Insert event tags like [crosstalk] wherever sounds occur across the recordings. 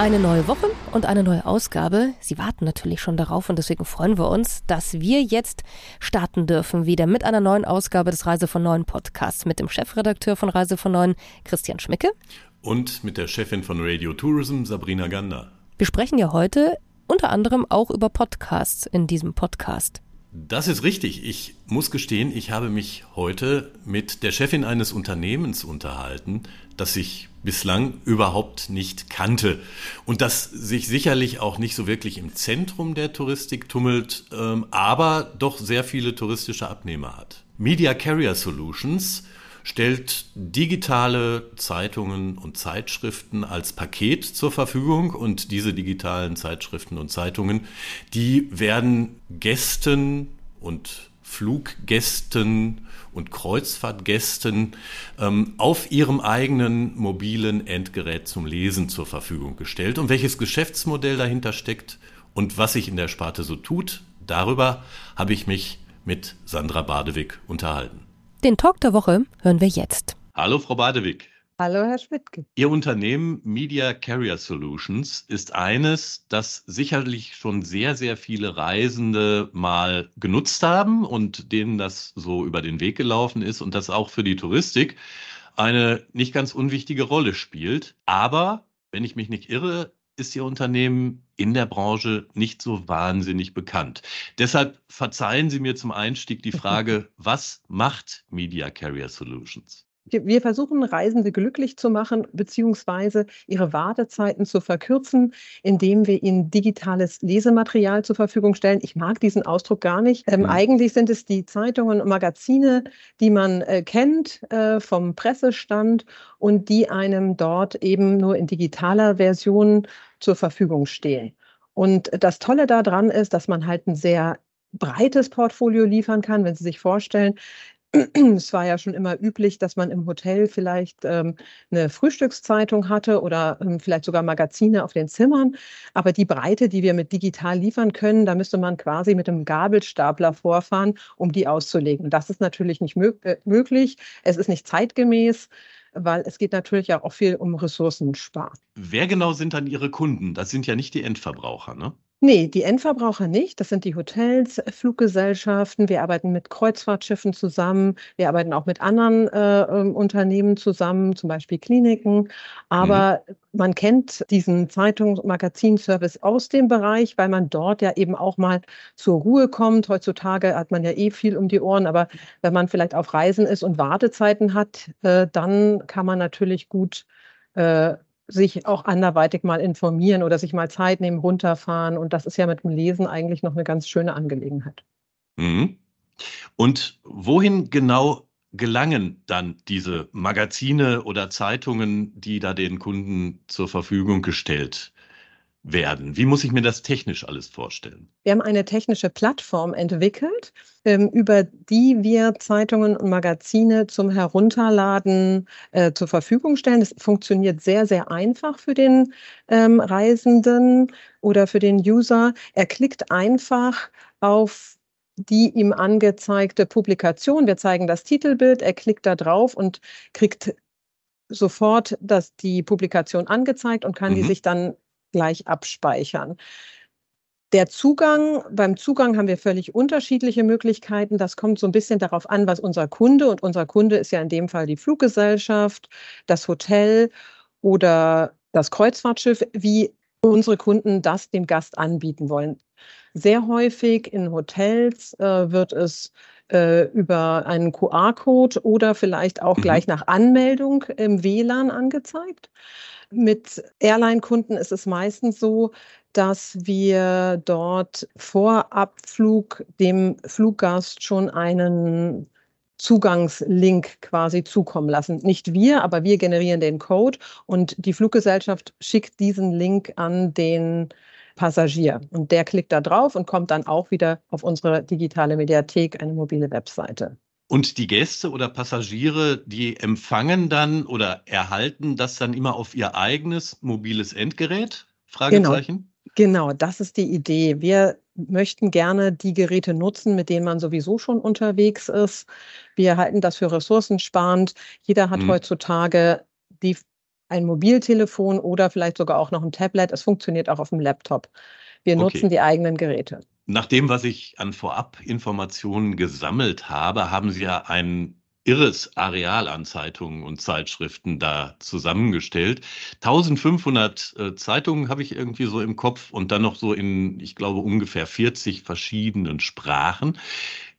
Eine neue Woche und eine neue Ausgabe. Sie warten natürlich schon darauf und deswegen freuen wir uns, dass wir jetzt starten dürfen wieder mit einer neuen Ausgabe des Reise von Neuen Podcasts mit dem Chefredakteur von Reise von Neuen, Christian Schmicke. Und mit der Chefin von Radio Tourism, Sabrina Gander. Wir sprechen ja heute unter anderem auch über Podcasts in diesem Podcast. Das ist richtig. Ich muss gestehen, ich habe mich heute mit der Chefin eines Unternehmens unterhalten, das ich bislang überhaupt nicht kannte und das sich sicherlich auch nicht so wirklich im Zentrum der Touristik tummelt, ähm, aber doch sehr viele touristische Abnehmer hat. Media Carrier Solutions stellt digitale Zeitungen und Zeitschriften als Paket zur Verfügung und diese digitalen Zeitschriften und Zeitungen, die werden Gästen und Fluggästen und Kreuzfahrtgästen ähm, auf ihrem eigenen mobilen Endgerät zum Lesen zur Verfügung gestellt. Und welches Geschäftsmodell dahinter steckt und was sich in der Sparte so tut, darüber habe ich mich mit Sandra Badewig unterhalten. Den Talk der Woche hören wir jetzt. Hallo, Frau Badewig. Hallo, Herr Schmidtke. Ihr Unternehmen Media Carrier Solutions ist eines, das sicherlich schon sehr, sehr viele Reisende mal genutzt haben und denen das so über den Weg gelaufen ist und das auch für die Touristik eine nicht ganz unwichtige Rolle spielt. Aber, wenn ich mich nicht irre, ist Ihr Unternehmen in der Branche nicht so wahnsinnig bekannt. Deshalb verzeihen Sie mir zum Einstieg die Frage, [laughs] was macht Media Carrier Solutions? Wir versuchen, Reisende glücklich zu machen, beziehungsweise ihre Wartezeiten zu verkürzen, indem wir ihnen digitales Lesematerial zur Verfügung stellen. Ich mag diesen Ausdruck gar nicht. Ähm, mhm. Eigentlich sind es die Zeitungen und Magazine, die man äh, kennt äh, vom Pressestand und die einem dort eben nur in digitaler Version zur Verfügung stehen. Und das Tolle daran ist, dass man halt ein sehr breites Portfolio liefern kann. Wenn Sie sich vorstellen, [clears throat] es war ja schon immer üblich, dass man im Hotel vielleicht ähm, eine Frühstückszeitung hatte oder ähm, vielleicht sogar Magazine auf den Zimmern. Aber die Breite, die wir mit digital liefern können, da müsste man quasi mit einem Gabelstapler vorfahren, um die auszulegen. Das ist natürlich nicht mög äh, möglich. Es ist nicht zeitgemäß weil es geht natürlich auch viel um Ressourcensparen. Wer genau sind dann Ihre Kunden? Das sind ja nicht die Endverbraucher, ne? Nee, die Endverbraucher nicht. Das sind die Hotels, äh, Fluggesellschaften. Wir arbeiten mit Kreuzfahrtschiffen zusammen. Wir arbeiten auch mit anderen äh, ähm, Unternehmen zusammen, zum Beispiel Kliniken. Aber mhm. man kennt diesen Zeitungs- und Magazinservice aus dem Bereich, weil man dort ja eben auch mal zur Ruhe kommt. Heutzutage hat man ja eh viel um die Ohren, aber wenn man vielleicht auf Reisen ist und Wartezeiten hat, äh, dann kann man natürlich gut äh, sich auch anderweitig mal informieren oder sich mal Zeit nehmen, runterfahren. Und das ist ja mit dem Lesen eigentlich noch eine ganz schöne Angelegenheit. Mhm. Und wohin genau gelangen dann diese Magazine oder Zeitungen, die da den Kunden zur Verfügung gestellt werden? Wie muss ich mir das technisch alles vorstellen? Wir haben eine technische Plattform entwickelt, ähm, über die wir Zeitungen und Magazine zum Herunterladen äh, zur Verfügung stellen. Das funktioniert sehr, sehr einfach für den ähm, Reisenden oder für den User. Er klickt einfach auf die ihm angezeigte Publikation. Wir zeigen das Titelbild, er klickt da drauf und kriegt sofort das, die Publikation angezeigt und kann mhm. die sich dann gleich abspeichern. Der Zugang, beim Zugang haben wir völlig unterschiedliche Möglichkeiten. Das kommt so ein bisschen darauf an, was unser Kunde, und unser Kunde ist ja in dem Fall die Fluggesellschaft, das Hotel oder das Kreuzfahrtschiff, wie unsere Kunden das dem Gast anbieten wollen. Sehr häufig in Hotels äh, wird es äh, über einen QR-Code oder vielleicht auch mhm. gleich nach Anmeldung im WLAN angezeigt. Mit Airline-Kunden ist es meistens so, dass wir dort vor Abflug dem Fluggast schon einen Zugangslink quasi zukommen lassen. Nicht wir, aber wir generieren den Code und die Fluggesellschaft schickt diesen Link an den Passagier. Und der klickt da drauf und kommt dann auch wieder auf unsere digitale Mediathek, eine mobile Webseite. Und die Gäste oder Passagiere, die empfangen dann oder erhalten das dann immer auf ihr eigenes mobiles Endgerät? Fragezeichen? Genau, genau das ist die Idee. Wir möchten gerne die Geräte nutzen, mit denen man sowieso schon unterwegs ist. Wir halten das für ressourcensparend. Jeder hat hm. heutzutage die, ein Mobiltelefon oder vielleicht sogar auch noch ein Tablet. Es funktioniert auch auf dem Laptop. Wir okay. nutzen die eigenen Geräte. Nach dem, was ich an Vorabinformationen gesammelt habe, haben Sie ja ein irres Areal an Zeitungen und Zeitschriften da zusammengestellt. 1500 äh, Zeitungen habe ich irgendwie so im Kopf und dann noch so in, ich glaube, ungefähr 40 verschiedenen Sprachen.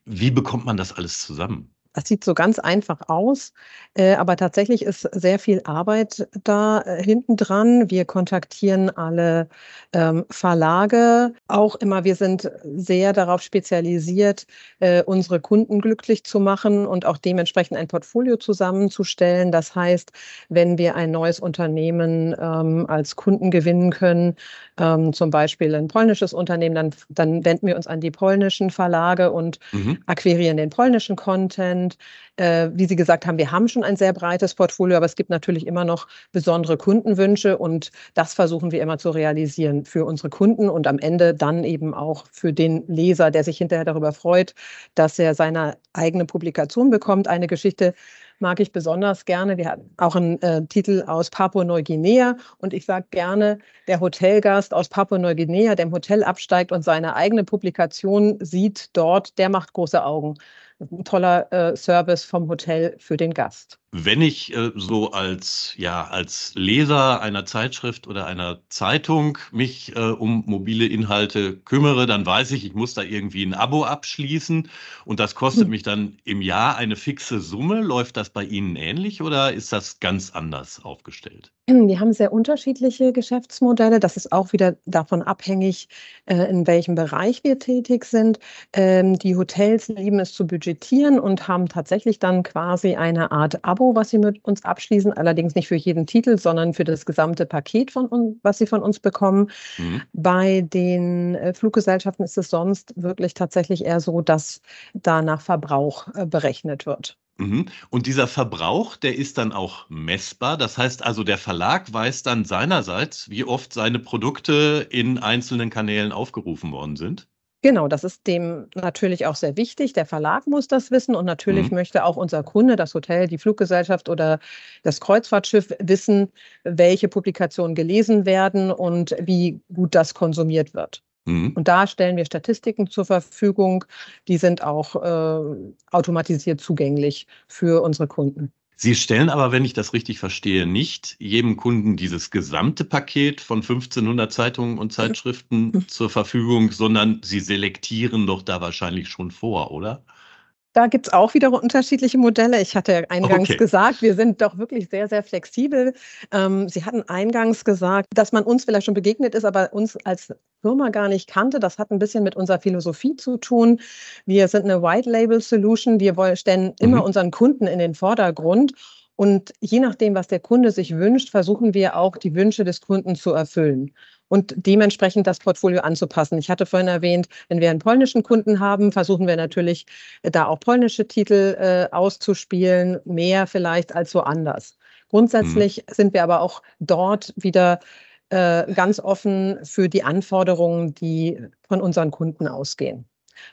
Wie bekommt man das alles zusammen? Das sieht so ganz einfach aus, äh, aber tatsächlich ist sehr viel Arbeit da äh, hinten dran. Wir kontaktieren alle ähm, Verlage, auch immer. Wir sind sehr darauf spezialisiert, äh, unsere Kunden glücklich zu machen und auch dementsprechend ein Portfolio zusammenzustellen. Das heißt, wenn wir ein neues Unternehmen ähm, als Kunden gewinnen können, ähm, zum Beispiel ein polnisches Unternehmen, dann, dann wenden wir uns an die polnischen Verlage und mhm. akquirieren den polnischen Content sind. Äh, wie Sie gesagt haben, wir haben schon ein sehr breites Portfolio, aber es gibt natürlich immer noch besondere Kundenwünsche und das versuchen wir immer zu realisieren für unsere Kunden und am Ende dann eben auch für den Leser, der sich hinterher darüber freut, dass er seine eigene Publikation bekommt. Eine Geschichte, mag ich besonders gerne. Wir hatten auch einen äh, Titel aus Papua-Neuguinea und ich sage gerne, der Hotelgast aus Papua-Neuguinea, der im Hotel absteigt und seine eigene Publikation sieht dort, der macht große Augen ein toller äh, Service vom Hotel für den Gast. Wenn ich äh, so als, ja, als Leser einer Zeitschrift oder einer Zeitung mich äh, um mobile Inhalte kümmere, dann weiß ich, ich muss da irgendwie ein Abo abschließen und das kostet hm. mich dann im Jahr eine fixe Summe. Läuft das bei Ihnen ähnlich oder ist das ganz anders aufgestellt? Wir haben sehr unterschiedliche Geschäftsmodelle. Das ist auch wieder davon abhängig, äh, in welchem Bereich wir tätig sind. Ähm, die Hotels lieben es zu budgetieren und haben tatsächlich dann quasi eine Art Abo Abo, was Sie mit uns abschließen, allerdings nicht für jeden Titel, sondern für das gesamte Paket, von uns, was Sie von uns bekommen. Mhm. Bei den äh, Fluggesellschaften ist es sonst wirklich tatsächlich eher so, dass da nach Verbrauch äh, berechnet wird. Mhm. Und dieser Verbrauch, der ist dann auch messbar. Das heißt also, der Verlag weiß dann seinerseits, wie oft seine Produkte in einzelnen Kanälen aufgerufen worden sind. Genau, das ist dem natürlich auch sehr wichtig. Der Verlag muss das wissen und natürlich mhm. möchte auch unser Kunde, das Hotel, die Fluggesellschaft oder das Kreuzfahrtschiff wissen, welche Publikationen gelesen werden und wie gut das konsumiert wird. Mhm. Und da stellen wir Statistiken zur Verfügung. Die sind auch äh, automatisiert zugänglich für unsere Kunden. Sie stellen aber, wenn ich das richtig verstehe, nicht jedem Kunden dieses gesamte Paket von 1500 Zeitungen und Zeitschriften zur Verfügung, sondern Sie selektieren doch da wahrscheinlich schon vor, oder? Da gibt es auch wieder unterschiedliche Modelle. Ich hatte eingangs okay. gesagt, wir sind doch wirklich sehr, sehr flexibel. Ähm, Sie hatten eingangs gesagt, dass man uns vielleicht schon begegnet ist, aber uns als Firma gar nicht kannte. Das hat ein bisschen mit unserer Philosophie zu tun. Wir sind eine White Label Solution. Wir wollen, stellen mhm. immer unseren Kunden in den Vordergrund. Und je nachdem, was der Kunde sich wünscht, versuchen wir auch die Wünsche des Kunden zu erfüllen und dementsprechend das Portfolio anzupassen. Ich hatte vorhin erwähnt, wenn wir einen polnischen Kunden haben, versuchen wir natürlich äh, da auch polnische Titel äh, auszuspielen, mehr vielleicht als woanders. Grundsätzlich mhm. sind wir aber auch dort wieder äh, ganz offen für die Anforderungen, die von unseren Kunden ausgehen.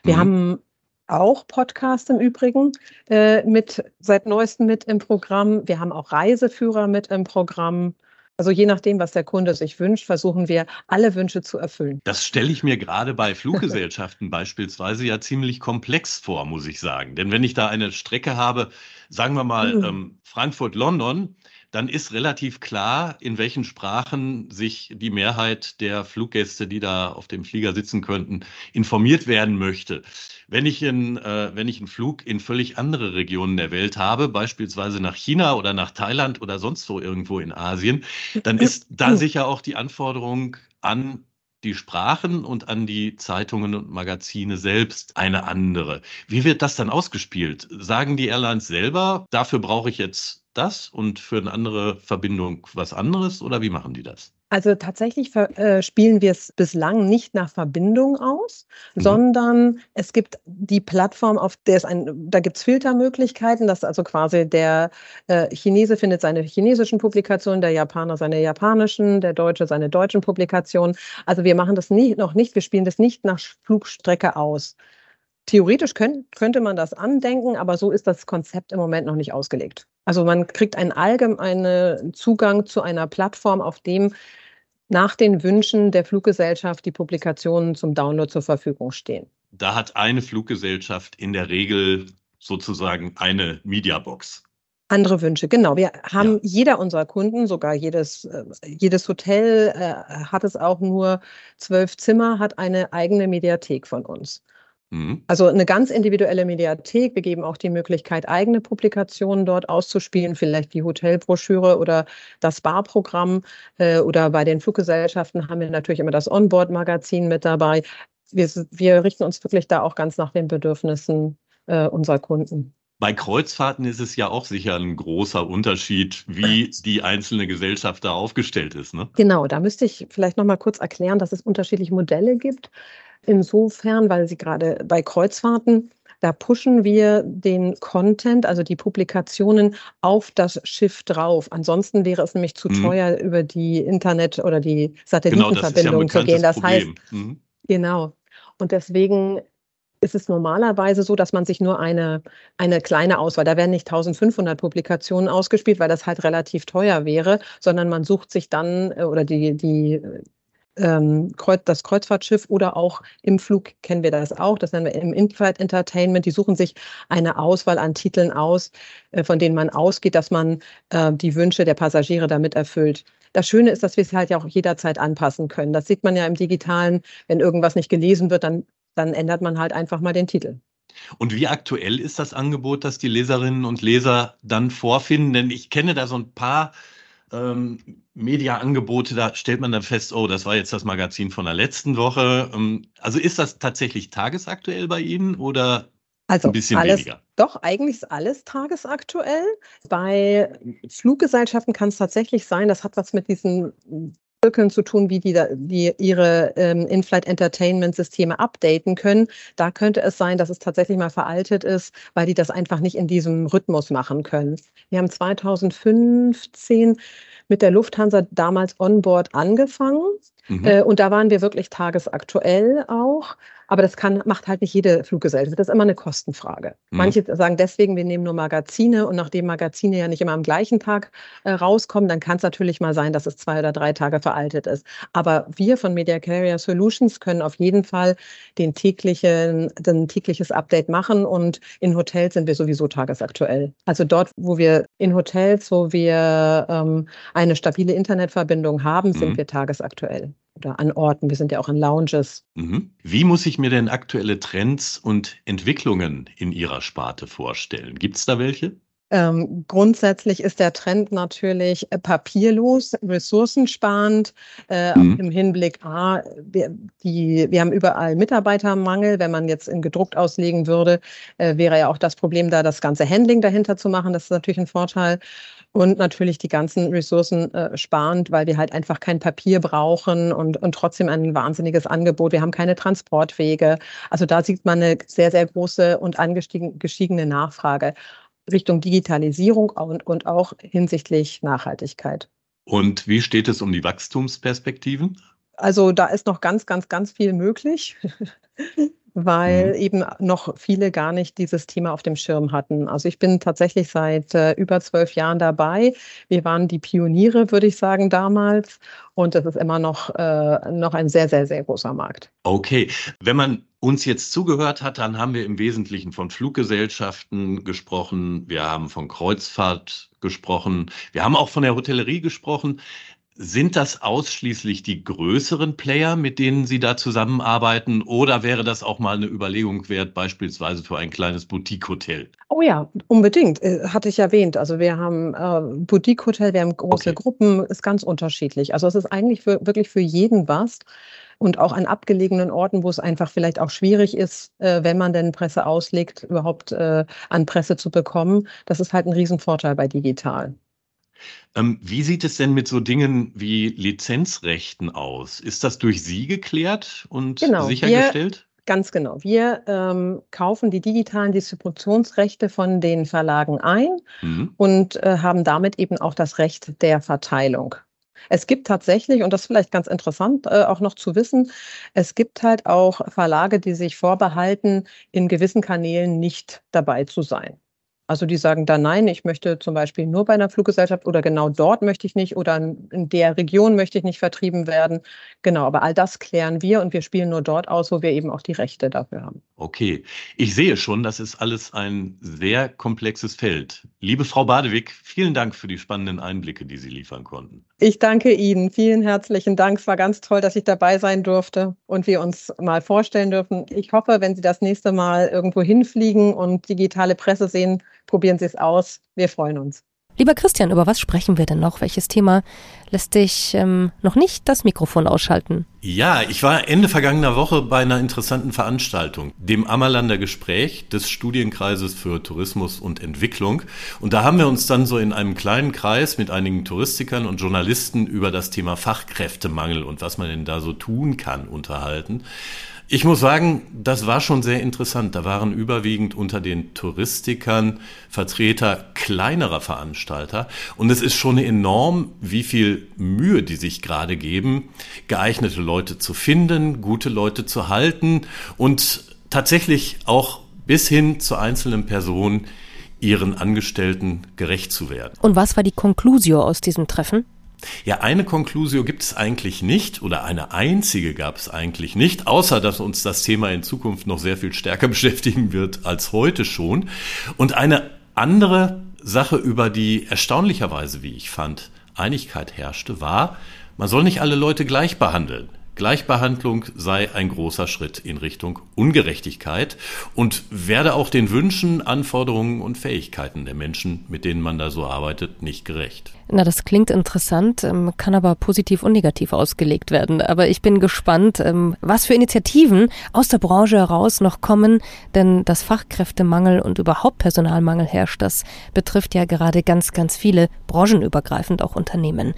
Wir mhm. haben auch Podcast im Übrigen äh, mit seit neuestem mit im Programm. Wir haben auch Reiseführer mit im Programm. Also je nachdem, was der Kunde sich wünscht, versuchen wir alle Wünsche zu erfüllen. Das stelle ich mir gerade bei [laughs] Fluggesellschaften beispielsweise ja ziemlich komplex vor, muss ich sagen. Denn wenn ich da eine Strecke habe, sagen wir mal mhm. ähm, Frankfurt-London, dann ist relativ klar, in welchen Sprachen sich die Mehrheit der Fluggäste, die da auf dem Flieger sitzen könnten, informiert werden möchte. Wenn ich, in, äh, wenn ich einen Flug in völlig andere Regionen der Welt habe, beispielsweise nach China oder nach Thailand oder sonst wo irgendwo in Asien, dann [laughs] ist da sicher auch die Anforderung an die Sprachen und an die Zeitungen und Magazine selbst eine andere. Wie wird das dann ausgespielt? Sagen die Airlines selber, dafür brauche ich jetzt das und für eine andere Verbindung was anderes oder wie machen die das? Also tatsächlich äh, spielen wir es bislang nicht nach Verbindung aus, mhm. sondern es gibt die Plattform, auf der es ein, da gibt es Filtermöglichkeiten, dass also quasi der äh, Chinese findet seine chinesischen Publikationen, der Japaner seine japanischen, der Deutsche seine deutschen Publikationen. Also wir machen das nie, noch nicht, wir spielen das nicht nach Flugstrecke aus. Theoretisch könnt, könnte man das andenken, aber so ist das Konzept im Moment noch nicht ausgelegt. Also man kriegt einen allgemeinen Zugang zu einer Plattform, auf dem nach den Wünschen der Fluggesellschaft die Publikationen zum Download zur Verfügung stehen. Da hat eine Fluggesellschaft in der Regel sozusagen eine Mediabox. Andere Wünsche, genau. Wir haben ja. jeder unserer Kunden, sogar jedes, äh, jedes Hotel äh, hat es auch nur zwölf Zimmer, hat eine eigene Mediathek von uns. Mhm. Also eine ganz individuelle Mediathek. Wir geben auch die Möglichkeit, eigene Publikationen dort auszuspielen, vielleicht die Hotelbroschüre oder das Barprogramm. Äh, oder bei den Fluggesellschaften haben wir natürlich immer das Onboard-Magazin mit dabei. Wir, wir, richten uns wirklich da auch ganz nach den Bedürfnissen äh, unserer Kunden. Bei Kreuzfahrten ist es ja auch sicher ein großer Unterschied, wie die einzelne Gesellschaft da aufgestellt ist. Ne? Genau, da müsste ich vielleicht noch mal kurz erklären, dass es unterschiedliche Modelle gibt. Insofern, weil Sie gerade bei Kreuzfahrten, da pushen wir den Content, also die Publikationen auf das Schiff drauf. Ansonsten wäre es nämlich zu mhm. teuer, über die Internet- oder die Satellitenverbindung genau, ja zu gehen. Das Problem. heißt, mhm. genau. Und deswegen ist es normalerweise so, dass man sich nur eine, eine kleine Auswahl, da werden nicht 1500 Publikationen ausgespielt, weil das halt relativ teuer wäre, sondern man sucht sich dann äh, oder die, die ähm, das Kreuzfahrtschiff oder auch im Flug kennen wir das auch. Das nennen wir im In-Flight Entertainment. Die suchen sich eine Auswahl an Titeln aus, äh, von denen man ausgeht, dass man äh, die Wünsche der Passagiere damit erfüllt. Das Schöne ist, dass wir es halt ja auch jederzeit anpassen können. Das sieht man ja im Digitalen. Wenn irgendwas nicht gelesen wird, dann, dann ändert man halt einfach mal den Titel. Und wie aktuell ist das Angebot, das die Leserinnen und Leser dann vorfinden? Denn ich kenne da so ein paar ähm, Media-Angebote, da stellt man dann fest, oh, das war jetzt das Magazin von der letzten Woche. Ähm, also ist das tatsächlich tagesaktuell bei Ihnen oder also ein bisschen alles, weniger? Doch, eigentlich ist alles tagesaktuell. Bei Fluggesellschaften kann es tatsächlich sein, das hat was mit diesen Zirkeln zu tun, wie die, die ihre ähm, In-Flight Entertainment Systeme updaten können. Da könnte es sein, dass es tatsächlich mal veraltet ist, weil die das einfach nicht in diesem Rhythmus machen können. Wir haben 2015 mit der Lufthansa damals onboard angefangen. Mhm. Äh, und da waren wir wirklich tagesaktuell auch. Aber das kann, macht halt nicht jede Fluggesellschaft. Das ist immer eine Kostenfrage. Mhm. Manche sagen deswegen, wir nehmen nur Magazine und nachdem Magazine ja nicht immer am gleichen Tag äh, rauskommen, dann kann es natürlich mal sein, dass es zwei oder drei Tage veraltet ist. Aber wir von Media Carrier Solutions können auf jeden Fall den täglichen, den tägliches Update machen und in Hotels sind wir sowieso tagesaktuell. Also dort, wo wir in Hotels, wo wir ähm, eine stabile Internetverbindung haben, sind mhm. wir tagesaktuell oder an Orten. Wir sind ja auch an Lounges. Mhm. Wie muss ich mir denn aktuelle Trends und Entwicklungen in Ihrer Sparte vorstellen? Gibt es da welche? Ähm, grundsätzlich ist der Trend natürlich äh, papierlos, ressourcensparend äh, mhm. im Hinblick, A, wir, die, wir haben überall Mitarbeitermangel. Wenn man jetzt in gedruckt auslegen würde, äh, wäre ja auch das Problem da, das ganze Handling dahinter zu machen. Das ist natürlich ein Vorteil und natürlich die ganzen Ressourcen äh, sparend, weil wir halt einfach kein Papier brauchen und, und trotzdem ein wahnsinniges Angebot. Wir haben keine Transportwege. Also da sieht man eine sehr, sehr große und angestiegene Nachfrage Richtung Digitalisierung und, und auch hinsichtlich Nachhaltigkeit. Und wie steht es um die Wachstumsperspektiven? Also da ist noch ganz, ganz, ganz viel möglich. [laughs] weil mhm. eben noch viele gar nicht dieses Thema auf dem Schirm hatten. Also ich bin tatsächlich seit äh, über zwölf Jahren dabei. Wir waren die Pioniere, würde ich sagen, damals. Und es ist immer noch, äh, noch ein sehr, sehr, sehr großer Markt. Okay. Wenn man uns jetzt zugehört hat, dann haben wir im Wesentlichen von Fluggesellschaften gesprochen. Wir haben von Kreuzfahrt gesprochen. Wir haben auch von der Hotellerie gesprochen. Sind das ausschließlich die größeren Player, mit denen Sie da zusammenarbeiten? Oder wäre das auch mal eine Überlegung wert, beispielsweise für ein kleines Boutique-Hotel? Oh ja, unbedingt. Äh, hatte ich erwähnt. Also wir haben äh, Boutique-Hotel, wir haben große okay. Gruppen, ist ganz unterschiedlich. Also es ist eigentlich für, wirklich für jeden was. Und auch an abgelegenen Orten, wo es einfach vielleicht auch schwierig ist, äh, wenn man denn Presse auslegt, überhaupt äh, an Presse zu bekommen. Das ist halt ein Riesenvorteil bei digital. Ähm, wie sieht es denn mit so Dingen wie Lizenzrechten aus? Ist das durch Sie geklärt und genau, sichergestellt? Wir, ganz genau. Wir ähm, kaufen die digitalen Distributionsrechte von den Verlagen ein mhm. und äh, haben damit eben auch das Recht der Verteilung. Es gibt tatsächlich, und das ist vielleicht ganz interessant äh, auch noch zu wissen, es gibt halt auch Verlage, die sich vorbehalten, in gewissen Kanälen nicht dabei zu sein. Also die sagen dann, nein, ich möchte zum Beispiel nur bei einer Fluggesellschaft oder genau dort möchte ich nicht oder in der Region möchte ich nicht vertrieben werden. Genau, aber all das klären wir und wir spielen nur dort aus, wo wir eben auch die Rechte dafür haben. Okay, ich sehe schon, das ist alles ein sehr komplexes Feld. Liebe Frau Badewig, vielen Dank für die spannenden Einblicke, die Sie liefern konnten. Ich danke Ihnen. Vielen herzlichen Dank. Es war ganz toll, dass ich dabei sein durfte und wir uns mal vorstellen dürfen. Ich hoffe, wenn Sie das nächste Mal irgendwo hinfliegen und digitale Presse sehen, probieren Sie es aus. Wir freuen uns. Lieber Christian, über was sprechen wir denn noch? Welches Thema lässt dich ähm, noch nicht das Mikrofon ausschalten? Ja, ich war Ende vergangener Woche bei einer interessanten Veranstaltung, dem Ammerlander Gespräch des Studienkreises für Tourismus und Entwicklung. Und da haben wir uns dann so in einem kleinen Kreis mit einigen Touristikern und Journalisten über das Thema Fachkräftemangel und was man denn da so tun kann unterhalten. Ich muss sagen, das war schon sehr interessant. Da waren überwiegend unter den Touristikern Vertreter kleinerer Veranstalter. Und es ist schon enorm, wie viel Mühe die sich gerade geben, geeignete Leute zu finden, gute Leute zu halten und tatsächlich auch bis hin zu einzelnen Personen ihren Angestellten gerecht zu werden. Und was war die Konklusio aus diesem Treffen? Ja, eine Konklusio gibt es eigentlich nicht oder eine einzige gab es eigentlich nicht, außer dass uns das Thema in Zukunft noch sehr viel stärker [laughs] beschäftigen wird als heute schon. Und eine andere Sache, über die erstaunlicherweise, wie ich fand, Einigkeit herrschte, war, man soll nicht alle Leute gleich behandeln. Gleichbehandlung sei ein großer Schritt in Richtung Ungerechtigkeit und werde auch den Wünschen, Anforderungen und Fähigkeiten der Menschen, mit denen man da so arbeitet, nicht gerecht. Na, das klingt interessant, ähm, kann aber positiv und negativ ausgelegt werden. Aber ich bin gespannt, ähm, was für Initiativen aus der Branche heraus noch kommen, denn das Fachkräftemangel und überhaupt Personalmangel herrscht. Das betrifft ja gerade ganz, ganz viele branchenübergreifend auch Unternehmen.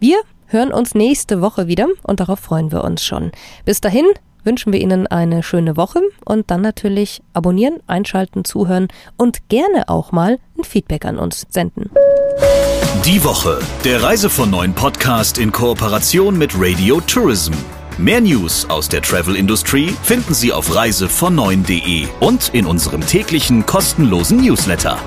Wir hören uns nächste Woche wieder und darauf freuen wir uns schon. Bis dahin wünschen wir Ihnen eine schöne Woche und dann natürlich abonnieren, einschalten, zuhören und gerne auch mal ein Feedback an uns senden. Die Woche, der Reise von neuen Podcast in Kooperation mit Radio Tourism. Mehr News aus der Travel Industry finden Sie auf reisevon9.de und in unserem täglichen kostenlosen Newsletter.